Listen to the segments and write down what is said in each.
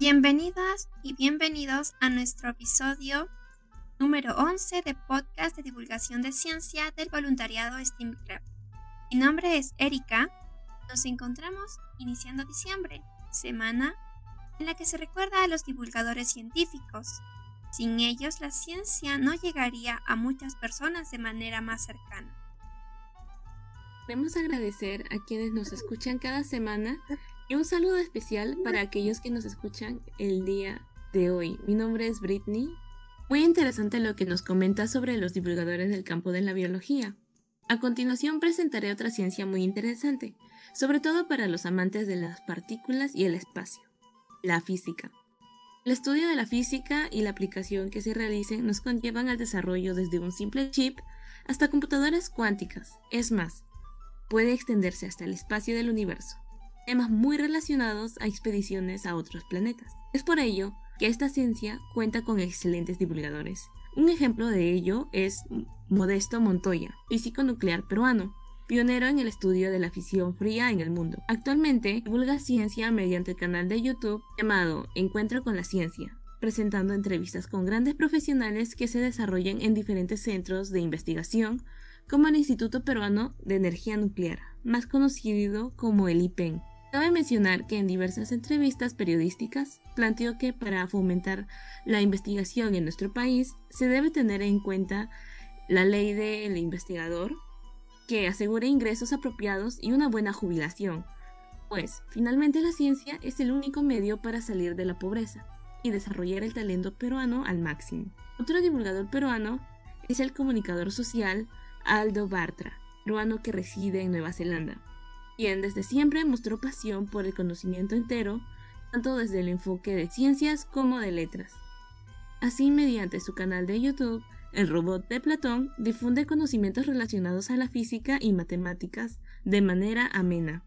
Bienvenidas y bienvenidos a nuestro episodio número 11 de podcast de divulgación de ciencia del voluntariado STEAM Club. Mi nombre es Erika. Nos encontramos iniciando diciembre, semana en la que se recuerda a los divulgadores científicos. Sin ellos la ciencia no llegaría a muchas personas de manera más cercana. Queremos agradecer a quienes nos escuchan cada semana y un saludo especial para aquellos que nos escuchan el día de hoy. Mi nombre es Britney. Muy interesante lo que nos comenta sobre los divulgadores del campo de la biología. A continuación presentaré otra ciencia muy interesante, sobre todo para los amantes de las partículas y el espacio, la física. El estudio de la física y la aplicación que se realicen nos conllevan al desarrollo desde un simple chip hasta computadoras cuánticas. Es más, puede extenderse hasta el espacio del universo temas muy relacionados a expediciones a otros planetas. Es por ello que esta ciencia cuenta con excelentes divulgadores. Un ejemplo de ello es Modesto Montoya, físico nuclear peruano, pionero en el estudio de la fisión fría en el mundo. Actualmente divulga ciencia mediante el canal de YouTube llamado Encuentro con la Ciencia, presentando entrevistas con grandes profesionales que se desarrollan en diferentes centros de investigación, como el Instituto Peruano de Energía Nuclear, más conocido como el IPEN. Cabe mencionar que en diversas entrevistas periodísticas planteó que para fomentar la investigación en nuestro país se debe tener en cuenta la ley del investigador que asegure ingresos apropiados y una buena jubilación, pues finalmente la ciencia es el único medio para salir de la pobreza y desarrollar el talento peruano al máximo. Otro divulgador peruano es el comunicador social Aldo Bartra, peruano que reside en Nueva Zelanda quien desde siempre mostró pasión por el conocimiento entero, tanto desde el enfoque de ciencias como de letras. Así, mediante su canal de YouTube, el robot de Platón difunde conocimientos relacionados a la física y matemáticas de manera amena,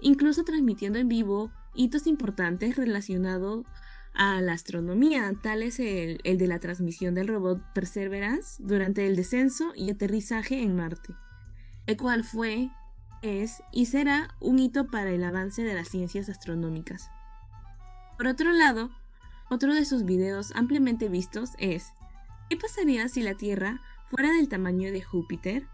incluso transmitiendo en vivo hitos importantes relacionados a la astronomía, tal es el, el, de la transmisión del robot Perseverance durante el descenso y aterrizaje en Marte, el cual fue es y será un hito para el avance de las ciencias astronómicas. Por otro lado, otro de sus videos ampliamente vistos es ¿Qué pasaría si la Tierra fuera del tamaño de Júpiter?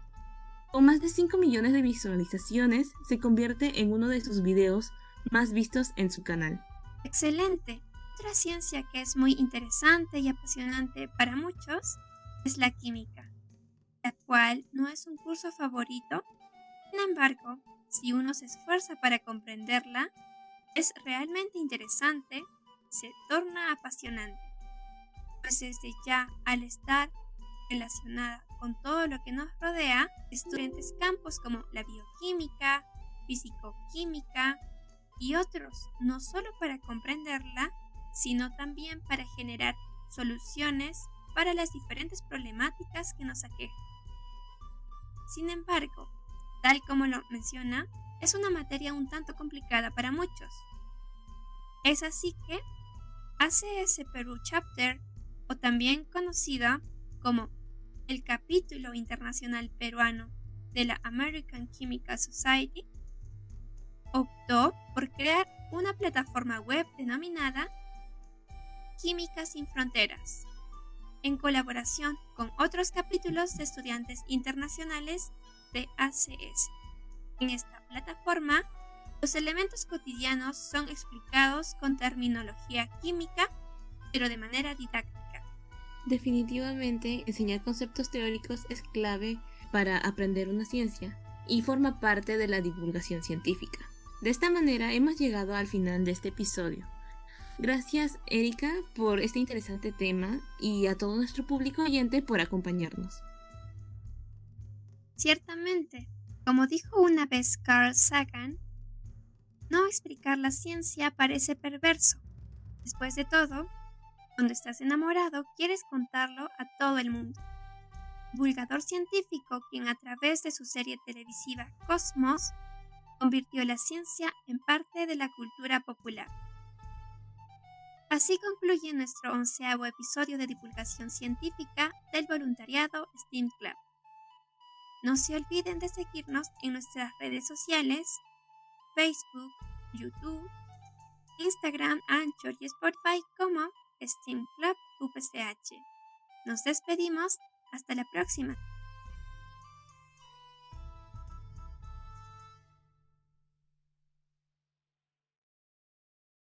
Con más de 5 millones de visualizaciones, se convierte en uno de sus videos más vistos en su canal. Excelente. Otra ciencia que es muy interesante y apasionante para muchos es la química, la cual no es un curso favorito embargo, si uno se esfuerza para comprenderla, es realmente interesante, se torna apasionante, pues desde ya al estar relacionada con todo lo que nos rodea, estudiantes campos como la bioquímica, fisicoquímica y otros, no solo para comprenderla, sino también para generar soluciones para las diferentes problemáticas que nos aquejan. Sin embargo, tal como lo menciona, es una materia un tanto complicada para muchos. Es así que ACS Perú Chapter, o también conocida como el capítulo internacional peruano de la American Chemical Society, optó por crear una plataforma web denominada Química sin Fronteras, en colaboración con otros capítulos de estudiantes internacionales de ACS. En esta plataforma, los elementos cotidianos son explicados con terminología química, pero de manera didáctica. Definitivamente, enseñar conceptos teóricos es clave para aprender una ciencia y forma parte de la divulgación científica. De esta manera hemos llegado al final de este episodio. Gracias Erika por este interesante tema y a todo nuestro público oyente por acompañarnos. Ciertamente, como dijo una vez Carl Sagan, no explicar la ciencia parece perverso. Después de todo, cuando estás enamorado, quieres contarlo a todo el mundo. Divulgador científico quien a través de su serie televisiva Cosmos convirtió la ciencia en parte de la cultura popular. Así concluye nuestro onceavo episodio de divulgación científica del voluntariado STEAM Club. No se olviden de seguirnos en nuestras redes sociales, Facebook, YouTube, Instagram, Anchor y Spotify como Steam Club UPCH. Nos despedimos. Hasta la próxima.